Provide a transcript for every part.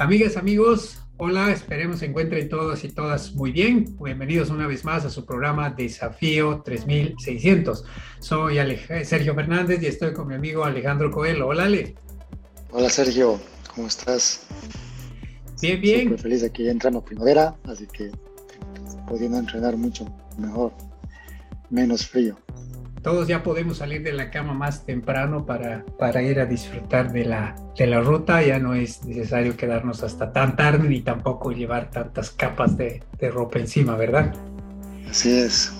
Amigas, amigos, hola, esperemos se encuentren todos y todas muy bien. Bienvenidos una vez más a su programa Desafío 3600. Soy Sergio Fernández y estoy con mi amigo Alejandro Coelho. Hola, Ale. Hola, Sergio, ¿cómo estás? Bien, bien. Muy feliz aquí entrando primavera, así que pudiendo entrenar mucho mejor, menos frío todos ya podemos salir de la cama más temprano para, para ir a disfrutar de la, de la ruta. Ya no es necesario quedarnos hasta tan tarde ni tampoco llevar tantas capas de, de ropa encima, ¿verdad? Así es.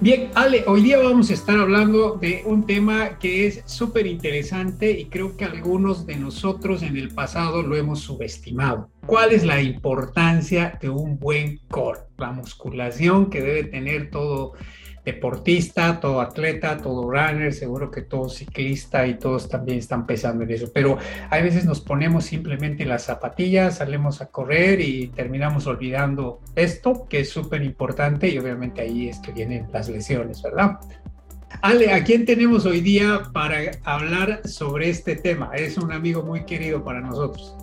Bien, Ale, hoy día vamos a estar hablando de un tema que es súper interesante y creo que algunos de nosotros en el pasado lo hemos subestimado. ¿Cuál es la importancia de un buen core? La musculación que debe tener todo deportista, todo atleta, todo runner, seguro que todo ciclista y todos también están pensando en eso, pero a veces nos ponemos simplemente las zapatillas, salimos a correr y terminamos olvidando esto, que es súper importante y obviamente ahí es que vienen las lesiones, ¿verdad? Ale, ¿a quién tenemos hoy día para hablar sobre este tema? Es un amigo muy querido para nosotros.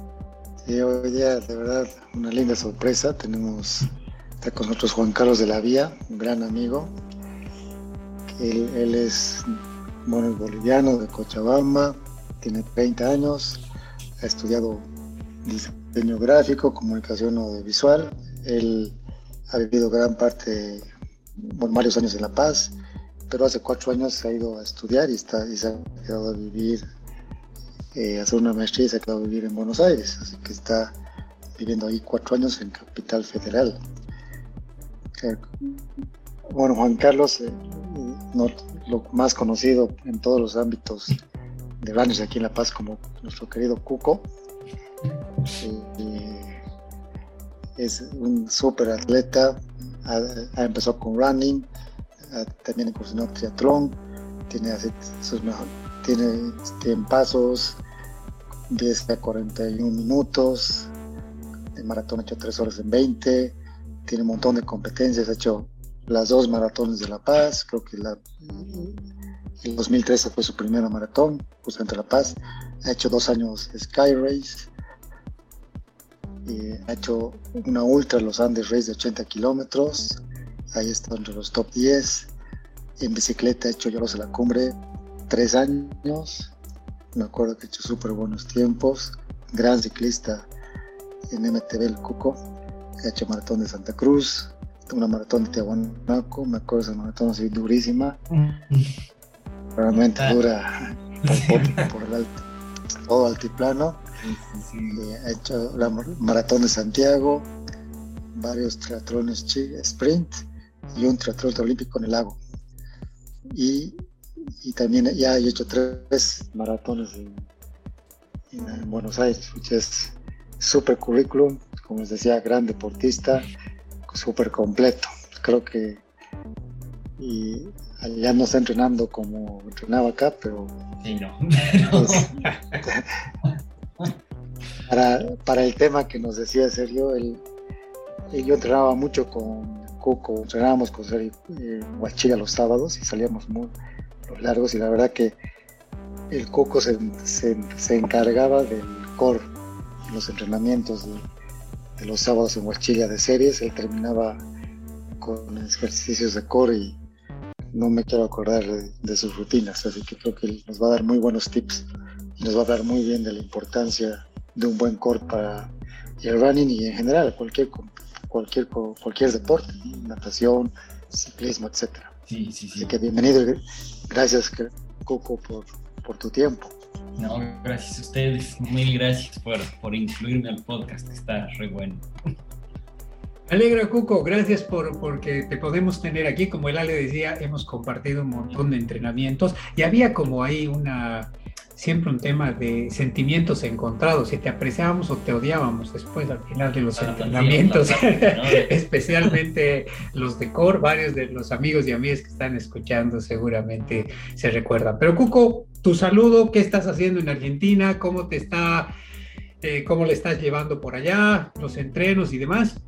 Sí, hoy día de verdad una linda sorpresa. Tenemos, está con nosotros Juan Carlos de la Vía, un gran amigo, él, es bueno, boliviano de Cochabamba, tiene 30 años, ha estudiado diseño gráfico, comunicación audiovisual. Él ha vivido gran parte, bueno, varios años en La Paz, pero hace cuatro años se ha ido a estudiar y, está, y se ha quedado a vivir, eh, hacer una maestría y se ha quedado a vivir en Buenos Aires, así que está viviendo ahí cuatro años en Capital Federal. Eh, bueno, Juan Carlos, eh, lo más conocido en todos los ámbitos de runners aquí en La Paz como nuestro querido Cuco. es un súper atleta, ha, empezado con running, también incursionó triatlón, tiene, sus mejor, tiene, tiene pasos 10 a 41 minutos, el maratón ha hecho 3 horas en 20, tiene un montón de competencias, ha hecho las dos maratones de La Paz, creo que la, el 2013 fue su primera maratón, justamente La Paz, ha hecho dos años Sky Race, ha hecho una ultra los Andes Race de 80 kilómetros, ahí está entre los top 10, en bicicleta ha hecho Lloros a la Cumbre tres años, me acuerdo que ha hecho súper buenos tiempos, gran ciclista en MTV El Cuco, ha hecho maratón de Santa Cruz, una maratón de Tiahuanaco, me acuerdo esa maratón así durísima, mm. realmente ah. dura por, el alto, todo altiplano. he hecho la maratón de Santiago, varios triatlones sprint y un triatlón olímpico en el lago. Y, también ya he hecho tres maratones en, en Buenos Aires, que es super currículum, como les decía, gran deportista, súper completo. Creo que y ya no está entrenando como entrenaba acá, pero sí, no. para, para, el tema que nos decía Sergio, él, yo entrenaba mucho con Cuco, entrenábamos con Sergio Huachilla los sábados y salíamos muy largos y la verdad que el Cuco se, se, encargaba del core los entrenamientos de, los sábados en Huachilla de series, él terminaba con ejercicios de core y no me quiero acordar de, sus rutinas, así que creo que nos va a dar muy buenos tips y nos va a hablar muy bien de la importancia de un buen core para el running y en general cualquier cualquier cualquier deporte, natación, ciclismo, etcétera. Sí, sí, sí. Así que bienvenido, gracias Coco por, por tu tiempo. No, gracias a ustedes. Mil gracias por, por incluirme al podcast, está re bueno. Alegra, Cuco, gracias por porque te podemos tener aquí. Como el Ale decía, hemos compartido un montón de entrenamientos y había como ahí una, siempre un tema de sentimientos encontrados, si te apreciábamos o te odiábamos después al final de los entrenamientos, especialmente los de core, varios de los amigos y amigas que están escuchando seguramente se recuerdan. Pero Cuco, tu saludo, ¿qué estás haciendo en Argentina? ¿Cómo te está, eh, cómo le estás llevando por allá, los entrenos y demás?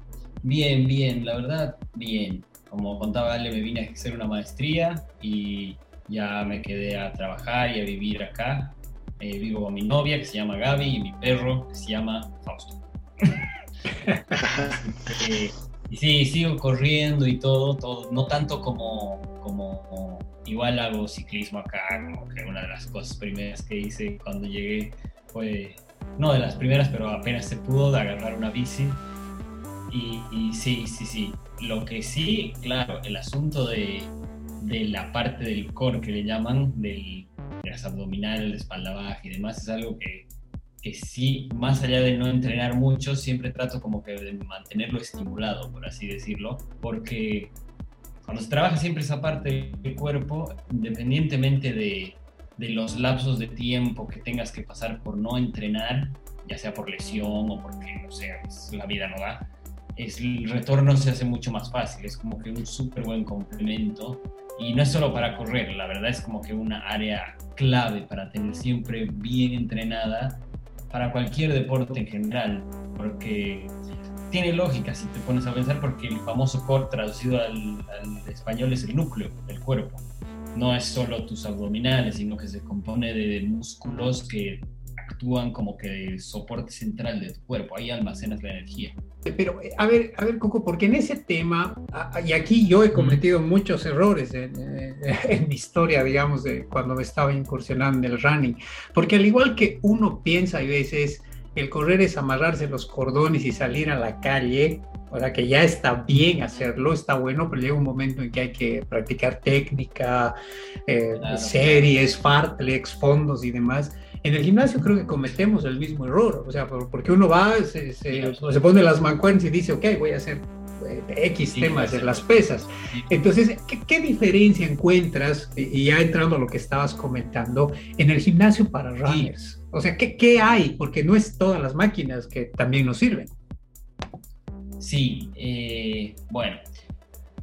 Bien, bien, la verdad, bien. Como contaba Ale, me vine a hacer una maestría y ya me quedé a trabajar y a vivir acá. Eh, vivo con mi novia que se llama Gaby y mi perro que se llama Fausto. Eh, y sí, sigo corriendo y todo, todo, no tanto como, como igual hago ciclismo acá, como que una de las cosas primeras que hice cuando llegué fue, no de las primeras, pero apenas se pudo de agarrar una bici. Y, y sí, sí, sí. Lo que sí, claro, el asunto de, de la parte del core que le llaman, del, de las abdominales, la espalda baja y demás, es algo que, que sí, más allá de no entrenar mucho, siempre trato como que de mantenerlo estimulado, por así decirlo, porque cuando se trabaja siempre esa parte del cuerpo, independientemente de, de los lapsos de tiempo que tengas que pasar por no entrenar, ya sea por lesión o porque, no sé, la vida no da, es, el retorno se hace mucho más fácil, es como que un súper buen complemento y no es solo para correr, la verdad es como que una área clave para tener siempre bien entrenada para cualquier deporte en general, porque tiene lógica si te pones a pensar, porque el famoso core traducido al, al español es el núcleo del cuerpo. No es solo tus abdominales, sino que se compone de músculos que actúan como que soporte central de tu cuerpo, ahí almacenas la energía. Pero, eh, a ver, a ver, Coco, porque en ese tema, y aquí yo he cometido muchos errores en, en, mi historia, digamos, de cuando me estaba incursionando en el running, porque al igual que uno piensa y veces, el correr es amarrarse los cordones y salir a la calle, o sea que ya está bien hacerlo, está bueno, pero llega un momento en que hay que practicar técnica, eh, claro. series, fartlex, fondos y demás. En el gimnasio creo que cometemos el mismo error, o sea, porque uno va, se, se, se pone las mancuernas y dice, ok, voy a hacer X temas de las pesas. Entonces, ¿qué, ¿qué, diferencia encuentras, y ya entrando a lo que estabas comentando, en el gimnasio para runners? O sea, ¿qué, ¿qué, hay? Porque no es todas las máquinas que también nos sirven. Sí, eh, bueno,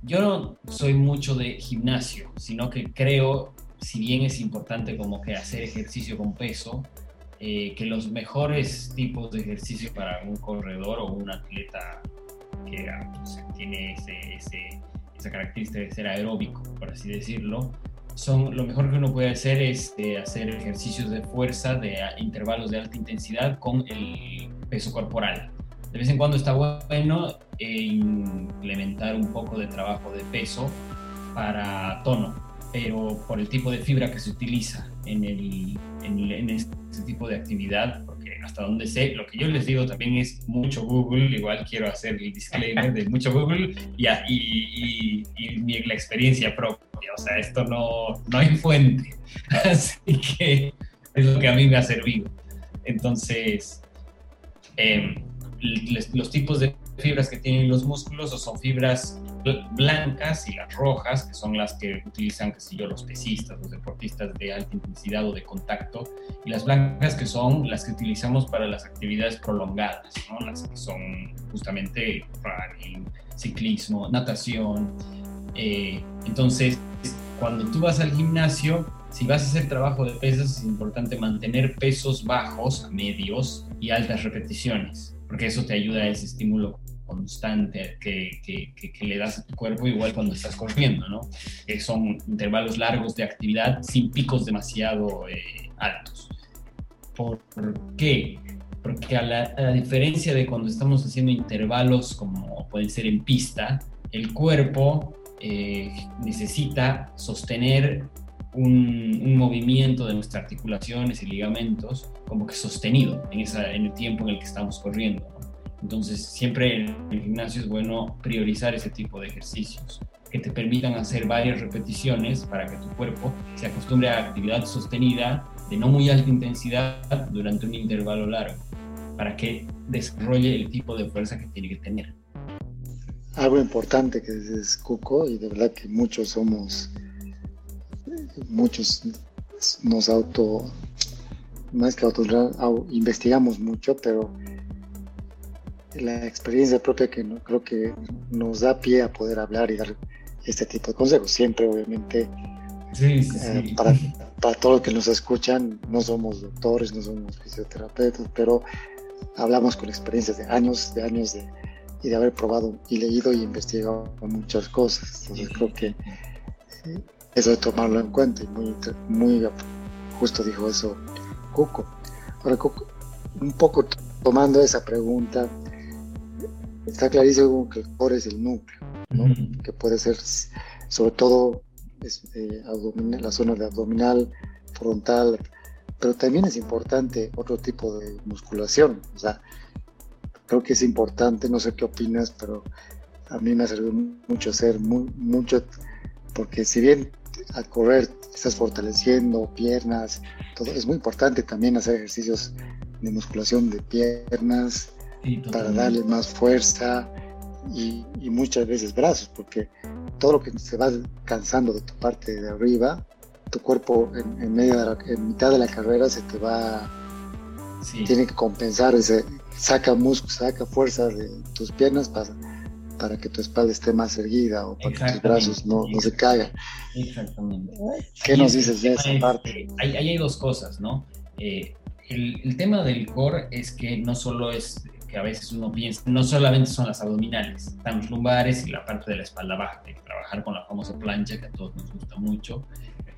yo no soy mucho de gimnasio, sino que creo si bien es importante como que hacer ejercicio con peso, eh, que los mejores tipos de ejercicio para un corredor o un atleta que pues, tiene ese, ese, esa característica de ser aeróbico, por así decirlo, son lo mejor que uno puede hacer es eh, hacer ejercicios de fuerza de intervalos de alta intensidad con el peso corporal. De vez en cuando está bueno eh, implementar un poco de trabajo de peso para tono, pero por el tipo de fibra que se utiliza en, el, en, en este tipo de actividad, hasta donde sé, lo que yo les digo también es mucho Google, igual quiero hacer el disclaimer de mucho Google y, y, y, y la experiencia propia, o sea, esto no, no hay fuente, así que es lo que a mí me ha servido. Entonces, eh, les, los tipos de fibras que tienen los músculos o son fibras blancas y las rojas, que son las que utilizan, qué sé yo, los pesistas, los deportistas de alta intensidad o de contacto, y las blancas que son las que utilizamos para las actividades prolongadas, ¿no? las que son justamente running, ciclismo, natación. Eh, entonces, cuando tú vas al gimnasio, si vas a hacer trabajo de pesas, es importante mantener pesos bajos, medios y altas repeticiones, porque eso te ayuda a ese estímulo constante que, que, que, que, le das a tu cuerpo, igual cuando estás corriendo, ¿no? Que son intervalos largos de actividad sin picos demasiado eh, altos. ¿Por qué? Porque a la, a diferencia de cuando estamos haciendo intervalos como pueden ser en pista, el cuerpo eh, necesita sostener un, un, movimiento de nuestras articulaciones y ligamentos como que sostenido en, esa, en el tiempo en el que estamos corriendo. ¿no? Entonces, siempre en el gimnasio es bueno priorizar ese tipo de ejercicios que te permitan hacer varias repeticiones para que tu cuerpo se acostumbre a actividad sostenida de no muy alta intensidad durante un intervalo largo, para que desarrolle el tipo de fuerza que tiene que tener. Algo importante que dices, Cuco, y de verdad que muchos somos, muchos nos auto, más que auto, investigamos mucho, pero la experiencia propia que no, creo que nos da pie a poder hablar y dar este tipo de consejos. Siempre, obviamente, sí, sí, eh, sí. Para, para, todos los que nos escuchan, no somos doctores, no somos fisioterapeutas, pero hablamos con experiencias de años, de años de, y de haber probado y leído y investigado muchas cosas. Entonces, creo que eso de tomarlo en cuenta y muy, muy justo dijo eso Cuco. Ahora, Cuco, un poco tomando esa pregunta, está clarísimo que el core es el núcleo, que puede ser sobre todo eh, la zona de abdominal, frontal, pero también es importante otro tipo de musculación. O sea, creo que es importante, no sé qué opinas, pero a mí me ha servido mucho hacer mucho, porque si bien al correr estás fortaleciendo piernas, todo, es muy importante también hacer ejercicios de musculación de piernas para darle más fuerza y, muchas veces brazos, porque todo lo que se va cansando de tu parte de arriba, tu cuerpo en, medio de en mitad de la carrera se te va, tiene que compensar, ese, saca músculo, saca fuerza de tus piernas para, para que tu espalda esté más erguida o para que tus brazos no, no se caigan. Exactamente. ¿Qué nos dices de esa parte? Ahí hay, dos cosas, ¿no? Eh, el, el, tema del core es que no solo es que a veces uno piensa, no solamente son las abdominales, están los lumbares y la parte de la espalda baja, que trabajar con la famosa plancha que a todos nos gusta mucho,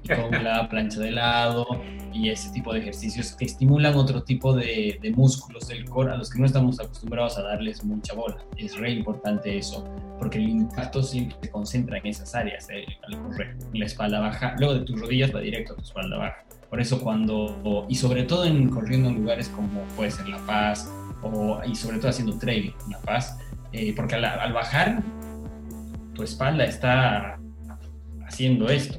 y con la plancha de lado y ese tipo de ejercicios que estimulan otro tipo de, de, músculos del core a los que no estamos acostumbrados a darles mucha bola. Es re importante eso, porque el impacto siempre se concentra en esas áreas, eh, al correr. La espalda baja, luego de tus rodillas va directo a tu espalda baja. Por eso cuando, y sobre todo en corriendo en lugares como puede ser La Paz, o, y sobre todo haciendo trail en La Paz, eh, porque al, bajar tu espalda está haciendo esto,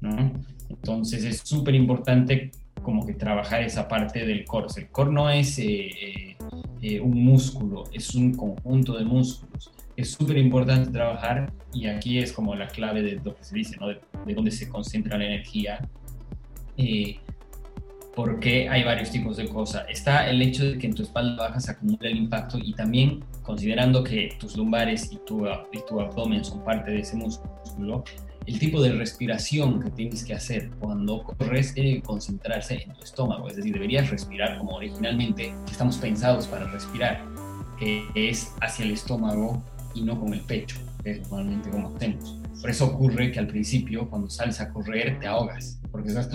¿no? Entonces es súper importante como que trabajar esa parte del core. El core no es eh, eh, un músculo, es un conjunto de músculos. Es súper importante trabajar y aquí es como la clave de lo que se dice, ¿no? de, de dónde se concentra la energía porque hay varios tipos de cosas. Está el hecho de que en tu espalda baja se acumula el impacto y también considerando que tus lumbares y tu, abdomen son parte de ese músculo, el tipo de respiración que tienes que hacer cuando corres debe concentrarse en tu estómago, es decir, deberías respirar como originalmente estamos pensados para respirar, que es hacia el estómago y no con el pecho, que es normalmente como hacemos. Por eso ocurre que al principio, cuando sales a correr, te ahogas porque estás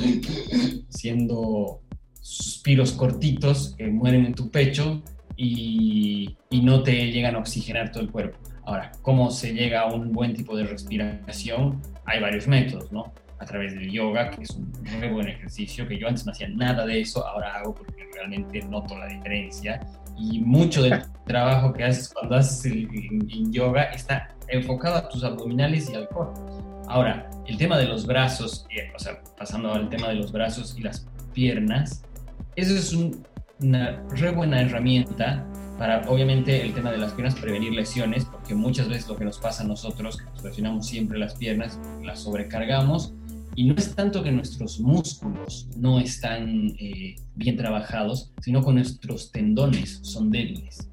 haciendo suspiros cortitos que mueren en tu pecho y, y, no te llegan a oxigenar todo el cuerpo. Ahora, ¿cómo se llega a un buen tipo de respiración? Hay varios métodos, ¿no? A través del yoga, que es un muy buen ejercicio, que yo antes no hacía nada de eso, ahora hago porque realmente noto la diferencia. Y mucho del trabajo que haces cuando haces el, en yoga está enfocado a tus abdominales y al cuerpo. Ahora, el tema de los brazos, eh, o sea, pasando al tema de los brazos y las piernas, eso es una re buena herramienta para, obviamente, el tema de las piernas, prevenir lesiones, porque muchas veces lo que nos pasa a nosotros, que nos presionamos siempre las piernas, las sobrecargamos, y no es tanto que nuestros músculos no están eh, bien trabajados, sino que nuestros tendones son débiles.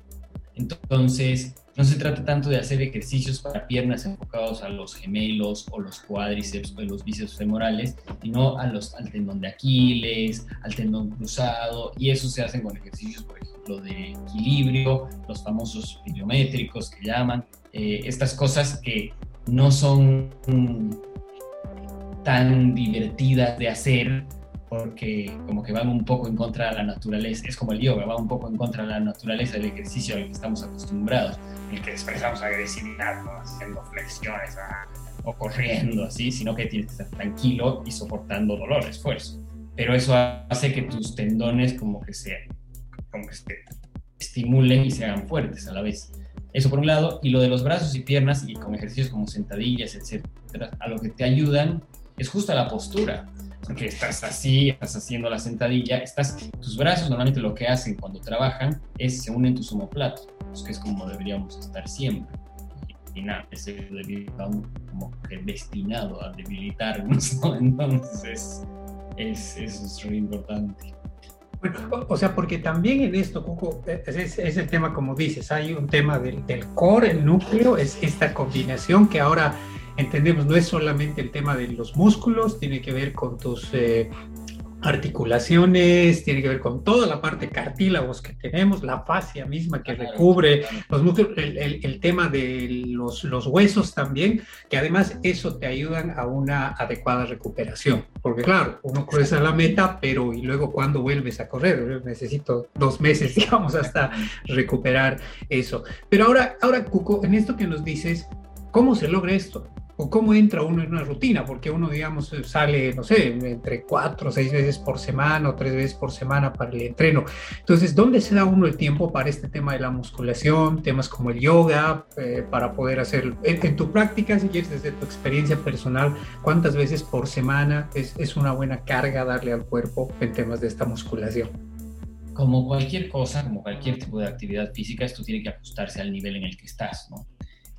Entonces, no se trata tanto de hacer ejercicios para piernas enfocados a los gemelos o los cuádriceps o los bíceps femorales, sino a los, al tendón de Aquiles, al tendón cruzado, y eso se hace con ejercicios, por ejemplo, de equilibrio, los famosos pliométricos que llaman, eh, estas cosas que no son tan divertidas de hacer porque como que van un poco en contra de la naturaleza, es como el yoga, va un poco en contra de la naturaleza del ejercicio al que estamos acostumbrados, el que expresamos agresividad, ¿no? haciendo flexiones o corriendo así, sino que tienes que estar tranquilo y soportando dolor, esfuerzo. Pero eso hace que tus tendones como que se, como que se estimulen y se hagan fuertes a la vez. Eso por un lado, y lo de los brazos y piernas y con ejercicios como sentadillas, etcétera, a lo que te ayudan es justo a la postura porque estás así, estás haciendo la sentadilla, estás, tus brazos normalmente lo que hacen cuando trabajan es se unen tus omoplatos, que es como deberíamos estar siempre. Y, nada, es como que destinado a debilitarnos, ¿no? Entonces, es, eso es muy importante. o sea, porque también en esto, Cuco, es, es, el tema, como dices, hay un tema del, del core, el núcleo, es esta combinación que ahora entendemos, no es solamente el tema de los músculos, tiene que ver con tus, eh, articulaciones, tiene que ver con toda la parte cartílagos que tenemos, la fascia misma que recubre los músculos, el, tema de los, los, huesos también, que además eso te ayudan a una adecuada recuperación. Porque claro, uno cruza la meta, pero y luego cuando vuelves a correr, necesito dos meses, digamos, hasta recuperar eso. Pero ahora, ahora, Cuco, en esto que nos dices, ¿cómo se logra esto? O cómo entra uno en una rutina, porque uno, digamos, sale, no sé, entre cuatro o seis veces por semana o tres veces por semana para el entreno. Entonces, ¿dónde se da uno el tiempo para este tema de la musculación, temas como el yoga, eh, para poder hacerlo? En, tu práctica, si quieres, desde tu experiencia personal, ¿cuántas veces por semana es, es una buena carga darle al cuerpo en temas de esta musculación? Como cualquier cosa, como cualquier tipo de actividad física, esto tiene que ajustarse al nivel en el que estás, ¿no?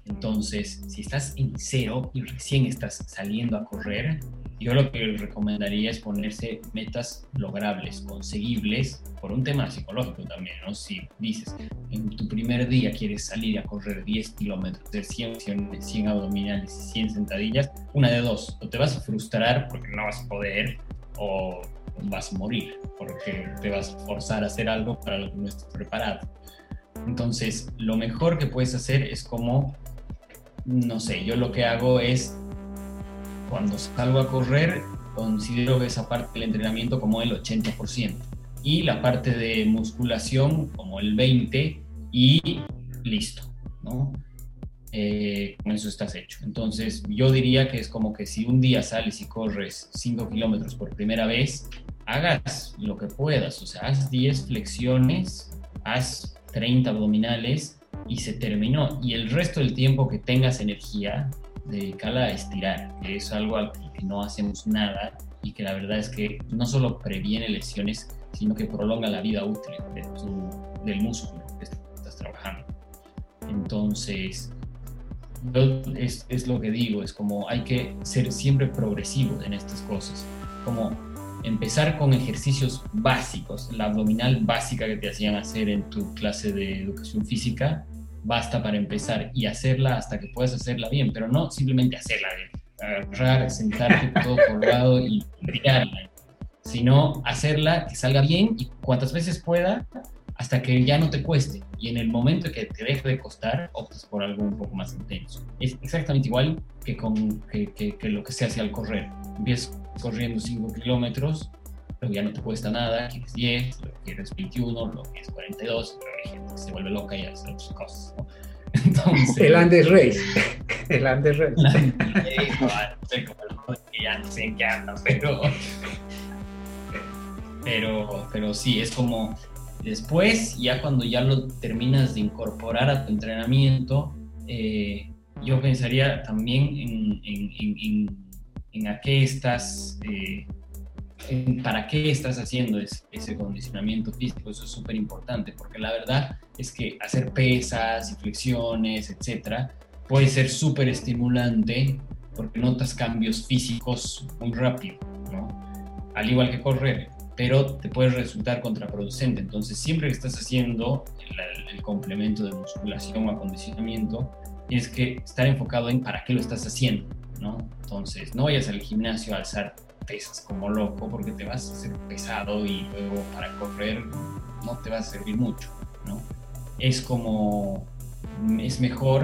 Entonces, si estás en cero y recién estás saliendo a correr, yo lo que recomendaría es ponerse metas logrables, conseguibles, por un tema psicológico también, ¿no? Si dices, en tu primer día quieres salir a correr 10 kilómetros, hacer 100, 100 abdominales y 100 sentadillas, una de dos, o te vas a frustrar porque no vas a poder, o vas a morir porque te vas a forzar a hacer algo para lo que no estás preparado. Entonces, lo mejor que puedes hacer es como no sé, yo lo que hago es, cuando salgo a correr, considero esa parte del entrenamiento como el 80% y la parte de musculación como el 20% y listo, ¿no? Eh, con eso estás hecho. Entonces, yo diría que es como que si un día sales y corres 5 kilómetros por primera vez, hagas lo que puedas, o sea, haz 10 flexiones, haz 30 abdominales y se terminó. Y el resto del tiempo que tengas energía, dedícala a estirar, que es algo al que no hacemos nada y que la verdad es que no solo previene lesiones, sino que prolonga la vida útil del músculo que estás trabajando. Entonces, es, es lo que digo, es como hay que ser siempre progresivo en estas cosas. Como empezar con ejercicios básicos, la abdominal básica que te hacían hacer en tu clase de educación física, basta para empezar y hacerla hasta que puedas hacerla bien, pero no simplemente hacerla bien, agarrar, sentarte todo colgado y tirarla, sino hacerla que salga bien y cuantas veces pueda hasta que ya no te cueste. Y en el momento que te deje de costar, optas por algo un poco más intenso. Es exactamente igual que, con, que, lo que se hace al correr. Empiezas corriendo 5 kilómetros, pero ya no te cuesta nada, quieres 10, lo quieres 21, lo quieres 42, pero hay gente que se vuelve loca y hace otras cosas. Entonces, el Andes Race. El Andes Race. El Andes Race, no, que ya no sé en qué anda, pero, pero, pero sí, es como Después, ya cuando ya lo terminas de incorporar a tu entrenamiento, eh, yo pensaría también en, en, en, a qué estás, eh, para qué estás haciendo ese, condicionamiento físico. Eso es súper importante, porque la verdad es que hacer pesas y flexiones, etcétera, puede ser súper estimulante porque notas cambios físicos muy rápido, ¿no? Al igual que correr pero te puede resultar contraproducente. Entonces, siempre que estás haciendo el, complemento de musculación o acondicionamiento, tienes que estar enfocado en para qué lo estás haciendo, ¿no? Entonces, no vayas al gimnasio a alzar pesas como loco porque te vas a hacer pesado y luego para correr no te va a servir mucho, ¿no? Es como, es mejor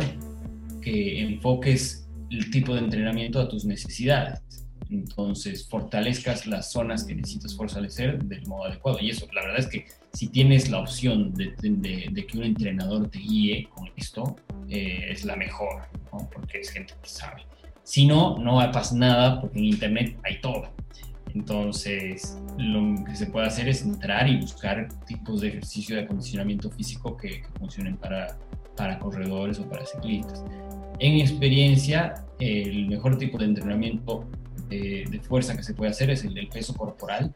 que enfoques el tipo de entrenamiento a tus necesidades entonces fortalezcas las zonas que necesitas fortalecer del modo adecuado. Y eso, la verdad es que si tienes la opción de, que un entrenador te guíe con esto, eh, es la mejor, porque es gente que sabe. Si no, no va a pasar nada porque en Internet hay todo. Entonces, lo que se puede hacer es entrar y buscar tipos de ejercicio de acondicionamiento físico que, funcionen para, para corredores o para ciclistas. En experiencia, el mejor tipo de entrenamiento de, fuerza que se puede hacer es el del peso corporal,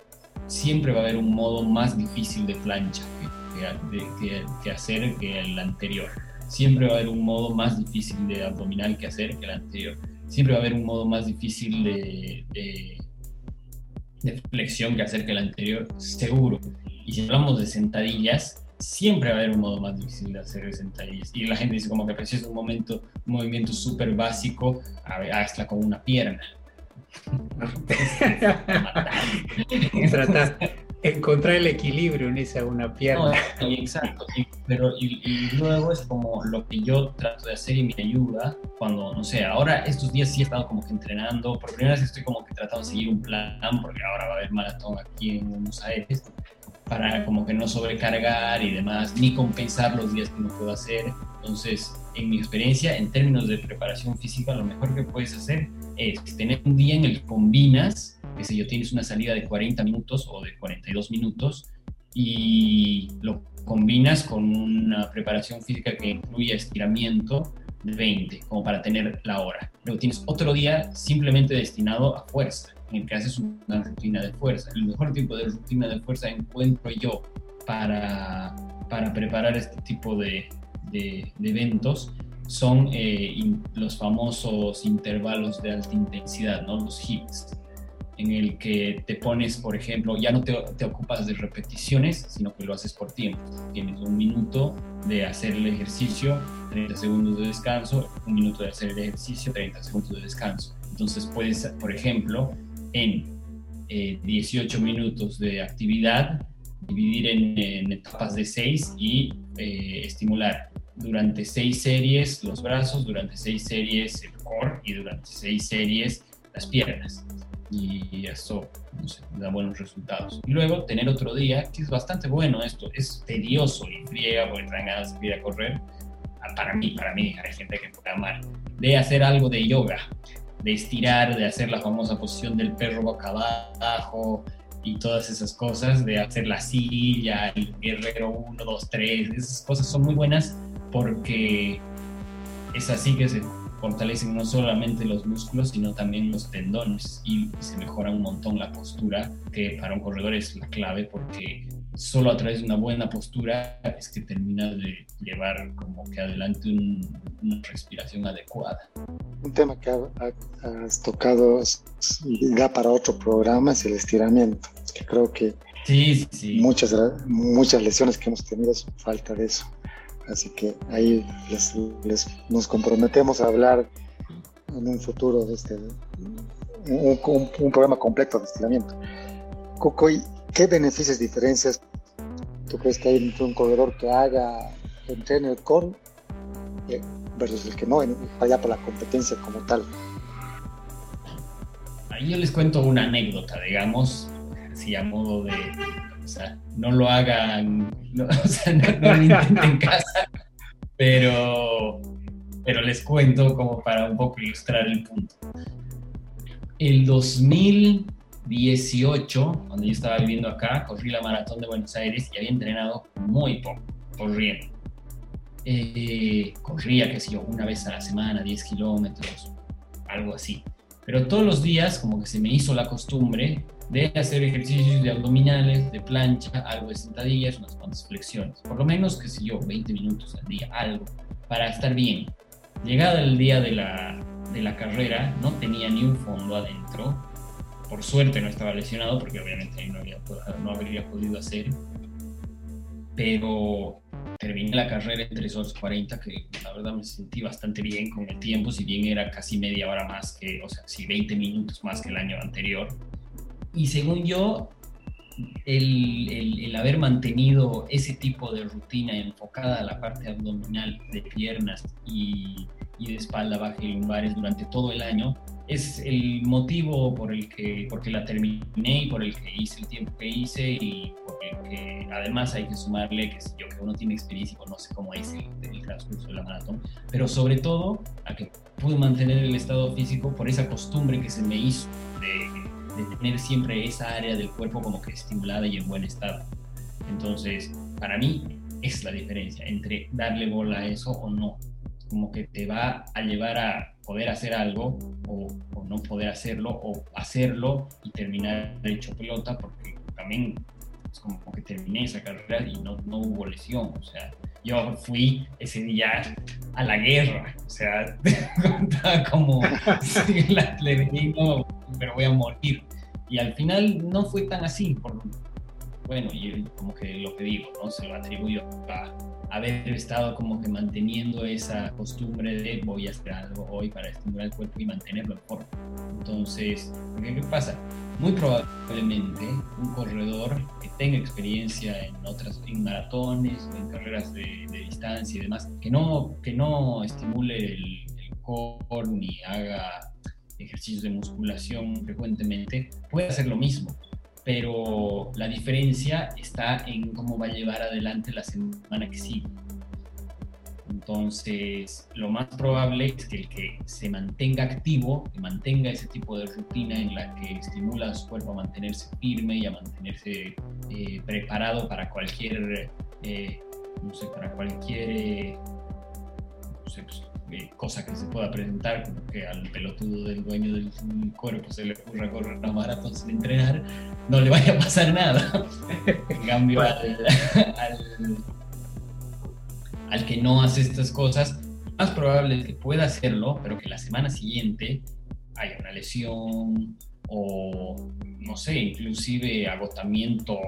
siempre va a haber un modo más difícil de plancha que, hacer que el anterior. Siempre va a haber un modo más difícil de abdominal que hacer que el anterior. Siempre va a haber un modo más difícil de, flexión que hacer que el anterior, seguro. Y si hablamos de sentadillas, siempre va a haber un modo más difícil de hacer sentadillas. Y la gente dice como que pues, es un momento, un movimiento súper básico, hazla con una pierna. encontrar el equilibrio en esa una pierna. exacto, pero y, luego es como lo que yo trato de hacer y me ayuda cuando, no sé, ahora estos días sí he estado como que entrenando, por primera vez estoy como que tratando de seguir un plan, porque ahora va a haber maratón aquí en Buenos Aires, para como que no sobrecargar y demás, ni compensar los días que no puedo hacer. Entonces, en mi experiencia, en términos de preparación física, lo mejor que puedes hacer es tener un día en el que combinas, que sé yo, tienes una salida de 40 minutos o de 42 minutos y lo combinas con una preparación física que incluya estiramiento de 20, como para tener la hora. Luego tienes otro día simplemente destinado a fuerza, en el que haces una rutina de fuerza. El mejor tipo de rutina de fuerza encuentro yo para, para preparar este tipo de, de, eventos son eh, los famosos intervalos de alta intensidad, ¿no? los HIITs, en el que te pones, por ejemplo, ya no te, te, ocupas de repeticiones, sino que lo haces por tiempo. Tienes un minuto de hacer el ejercicio, 30 segundos de descanso, un minuto de hacer el ejercicio, 30 segundos de descanso. Entonces puedes, por ejemplo, en 18 eh, minutos de actividad, dividir en, etapas de 6 y eh, estimular durante seis series los brazos, durante seis series el core y durante seis series las piernas. Y eso da buenos resultados. Y luego tener otro día, que es bastante bueno esto, es tedioso y friega porque traen ganas de ir a correr. Ah, para mí, para mí, hay gente que puede amar. De hacer algo de yoga, de estirar, de hacer la famosa posición del perro boca abajo, y todas esas cosas, de hacer la silla, el guerrero 1, 2, 3, esas cosas son muy buenas porque es así que se fortalecen no solamente los músculos, sino también los tendones y se mejora un montón la postura, que para un corredor es la clave porque solo a través de una buena postura es que termina de llevar como que adelante una respiración adecuada. Un tema que has tocado da para otro programa es el estiramiento, que creo que sí, sí. Muchas, muchas lesiones que hemos tenido son falta de eso. Así que ahí les, nos comprometemos a hablar en un futuro de este un, programa completo de estiramiento. Cocoy, ¿qué beneficios, diferencias tú crees que hay entre un corredor que haga, entrene el eh, versus el que no, vaya por la competencia como tal? Ahí yo les cuento una anécdota, digamos, así a modo de o sea, no lo hagan, no, lo intenten en casa, pero, pero les cuento como para un poco ilustrar el punto. El 2018, cuando yo estaba viviendo acá, corrí la maratón de Buenos Aires y había entrenado muy poco, corriendo. Eh, corría, qué sé yo, una vez a la semana, 10 kilómetros, algo así. Pero todos los días como que se me hizo la costumbre de hacer ejercicios de abdominales, de plancha, algo de sentadillas, unas cuantas flexiones. Por lo menos, qué sé yo, 20 minutos al día, algo, para estar bien. Llegada el día de la, de la carrera, no tenía ni un fondo adentro. Por suerte no estaba lesionado, porque obviamente no, no habría podido hacer. Pero terminé la carrera en 3 horas 40, que la verdad me sentí bastante bien con el tiempo, si bien era casi media hora más que, o sea, sí, 20 minutos más que el año anterior y según yo, el, haber mantenido ese tipo de rutina enfocada a la parte abdominal de piernas y, de espalda baja y lumbares durante todo el año es el motivo por el que porque la terminé y por el que hice el tiempo que hice y además hay que sumarle que yo que uno tiene experiencia y conoce cómo es el, el transcurso de la maratón, pero sobre todo a que pude mantener el estado físico por esa costumbre que se me hizo de de tener siempre esa área del cuerpo como que estimulada y en buen estado. Entonces, para mí es la diferencia entre darle bola a eso o no. Como que te va a llevar a poder hacer algo o, no poder hacerlo o hacerlo y terminar hecho pelota porque también es como que terminé esa carrera y no, no hubo lesión. O sea, yo fui ese día a la guerra. O sea, como si la, le no, pero voy a morir. Y al final no fue tan así, por, bueno, y como que lo que digo, ¿no? Se lo atribuyo a haber estado como que manteniendo esa costumbre de voy a hacer algo hoy para estimular el cuerpo y mantenerlo en forma. Entonces, ¿qué, pasa? Muy probablemente un corredor que tenga experiencia en otras, en maratones, en carreras de, distancia y demás, que no, que no estimule el, el core ni haga ejercicios de musculación frecuentemente, puede hacer lo mismo pero la diferencia está en cómo va a llevar adelante la semana que sigue. Entonces, lo más probable es que el que se mantenga activo, que mantenga ese tipo de rutina en la que estimula a su cuerpo a mantenerse firme y a mantenerse eh, preparado para cualquier, eh, no sé, para cualquier, eh, no sé, pues, cosa que se pueda presentar, como que al pelotudo del dueño del cuerpo se le ocurra correr una maratón sin entrenar, no le vaya a pasar nada. en cambio, al, al, que no hace estas cosas, más probable es que pueda hacerlo, pero que la semana siguiente haya una lesión o, no sé, inclusive agotamiento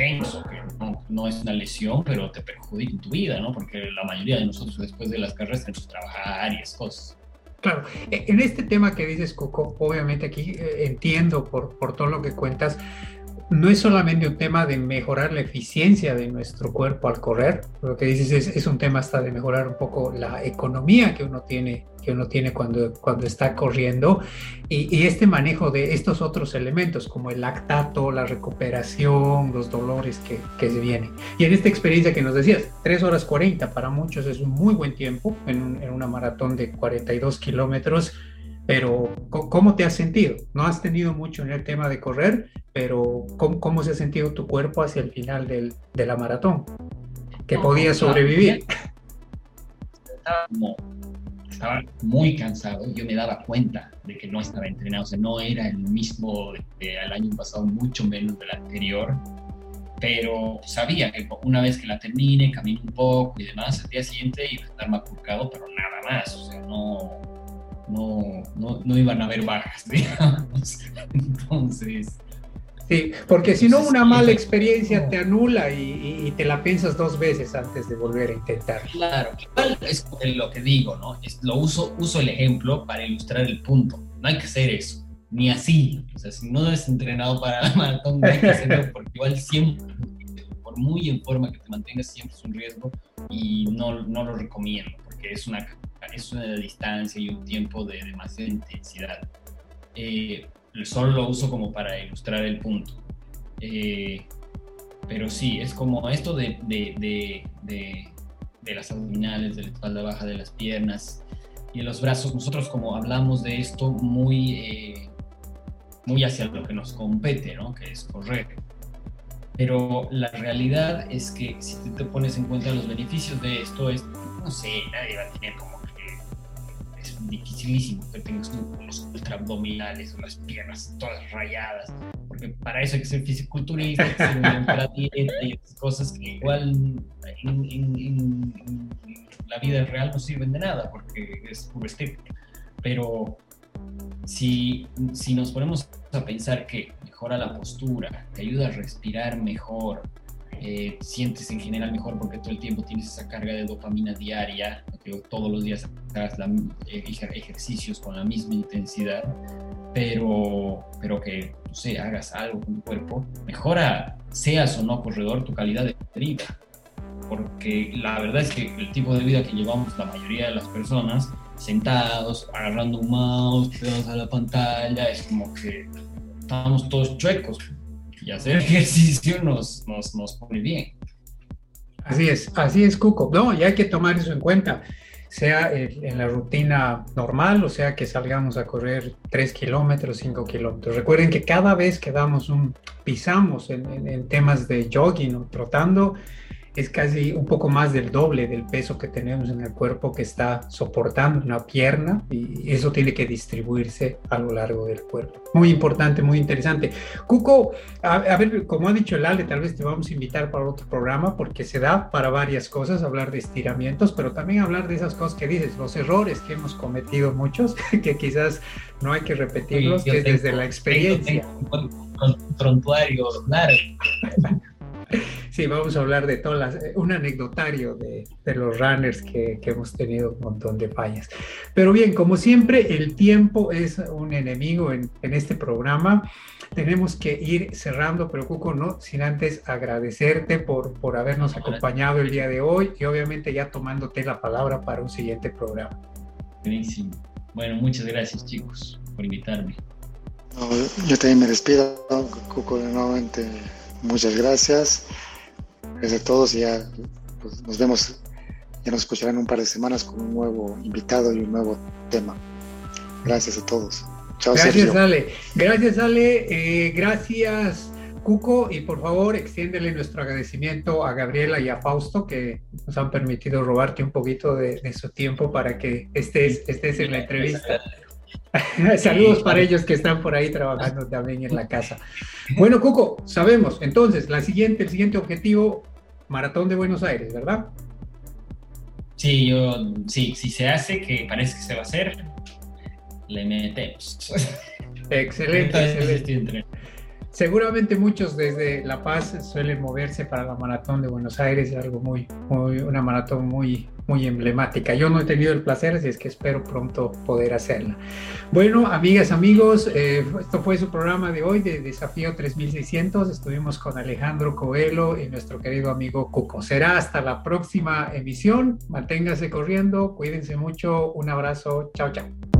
que no, es una lesión, pero te perjudica tu vida, ¿no? Porque la mayoría de nosotros después de las carreras tenemos que trabajar y esas cosas. Claro, e, en este tema que dices, Coco, obviamente aquí eh, entiendo por, por todo lo que cuentas, no es solamente un tema de mejorar la eficiencia de nuestro cuerpo al correr, lo que dices es, un tema hasta de mejorar un poco la economía que uno tiene, que uno tiene cuando, cuando está corriendo y, este manejo de estos otros elementos como el lactato, la recuperación, los dolores que, que, se vienen. Y en esta experiencia que nos decías, 3 horas 40 para muchos es un muy buen tiempo en, en una maratón de 42 kilómetros pero ¿cómo te has sentido? No has tenido mucho en el tema de correr, pero ¿cómo, se ha sentido tu cuerpo hacia el final del, de la maratón? Que podías sobrevivir. Estaba, muy cansado, yo me daba cuenta de que no estaba entrenado, o sea, no era el mismo del año pasado, mucho menos del anterior, pero sabía que una vez que la termine, camino un poco y demás, al día siguiente iba a estar maculcado, pero nada más, o sea, no, no, no, no iban a haber bajas, digamos. Entonces... Sí, porque si no una mala experiencia te anula y, te la piensas dos veces antes de volver a intentar. Claro, es lo que digo, ¿no? Es, lo uso, uso el ejemplo para ilustrar el punto. No hay que hacer eso, ni así. O sea, si no eres entrenado para la maratón, no hay que hacerlo porque igual siempre, por muy en forma que te mantengas, siempre es un riesgo y no, no lo recomiendo porque es una es una distancia y un tiempo de demasiada intensidad. Eh, solo lo uso como para ilustrar el punto. Eh, pero sí, es como esto de, de, de, de, las abdominales, de la espalda baja de las piernas y de los brazos. Nosotros como hablamos de esto muy, eh, muy hacia lo que nos compete, ¿no? que es correr. Pero la realidad es que si te pones en cuenta los beneficios de esto, es, no sé, nadie va a tener como dificilísimo que tengas los ultra abdominales o las piernas todas rayadas, porque para eso hay que ser fisiculturista, hay que ser una y cosas que igual en, la vida real no sirven de nada, porque es puro estético. Pero si, si nos ponemos a pensar que mejora la postura, te ayuda a respirar mejor, eh, sientes en general mejor porque todo el tiempo tienes esa carga de dopamina diaria, todos los días hagas eh, ejercicios con la misma intensidad, pero, pero que, no sé, hagas algo con tu cuerpo, mejora, seas o no corredor, tu calidad de vida. Porque la verdad es que el tipo de vida que llevamos la mayoría de las personas, sentados, agarrando un mouse, pegados a la pantalla, es como que estamos todos chuecos y hacer ejercicio nos, nos, nos pone bien. Así es, así es, Cuco. No, y hay que tomar eso en cuenta, sea en la rutina normal, o sea que salgamos a correr 3 kilómetros, 5 kilómetros. Recuerden que cada vez que damos un, pisamos en, en temas de jogging o trotando, es casi un poco más del doble del peso que tenemos en el cuerpo que está soportando una pierna y eso tiene que distribuirse a lo largo del cuerpo. Muy importante, muy interesante. Cuco, a, ver, como ha dicho el Ale, tal vez te vamos a invitar para otro programa porque se da para varias cosas, hablar de estiramientos, pero también hablar de esas cosas que dices, los errores que hemos cometido muchos, que quizás no hay que repetirlos, que desde la experiencia. prontuario, claro. Sí, vamos a hablar de todas las, un anecdotario de, de los runners que, que, hemos tenido un montón de fallas. Pero bien, como siempre, el tiempo es un enemigo en, en este programa. Tenemos que ir cerrando, pero Cuco, no sin antes agradecerte por, por habernos acompañado el día de hoy y obviamente ya tomándote la palabra para un siguiente programa. Buenísimo. Bueno, muchas gracias chicos por invitarme. No, yo también me despido, Cuco, nuevamente muchas gracias. Gracias a todos y ya pues, nos vemos, ya nos escucharán un par de semanas con un nuevo invitado y un nuevo tema. Gracias a todos. Chao, gracias, Sergio. Ale. Gracias, Ale. Eh, gracias, Cuco. Y por favor, extiéndele nuestro agradecimiento a Gabriela y a Fausto que nos han permitido robarte un poquito de, de su tiempo para que estés, estés en la entrevista. Saludos para ellos que están por ahí trabajando también en la casa. Bueno, Cuco, sabemos. Entonces, la siguiente, el siguiente objetivo, Maratón de Buenos Aires, ¿verdad? Sí, yo, sí, si se hace, que parece que se va a hacer, le metemos. Excelente, excelente. Seguramente muchos desde La Paz suelen moverse para la maratón de Buenos Aires, es algo muy, muy, una maratón muy, muy emblemática. Yo no he tenido el placer, así es que espero pronto poder hacerla. Bueno, amigas, amigos, eh, esto fue su programa de hoy de Desafío 3600. Estuvimos con Alejandro Coelho y nuestro querido amigo Cuco. Será hasta la próxima emisión. Manténgase corriendo, cuídense mucho. Un abrazo. Chao, chao.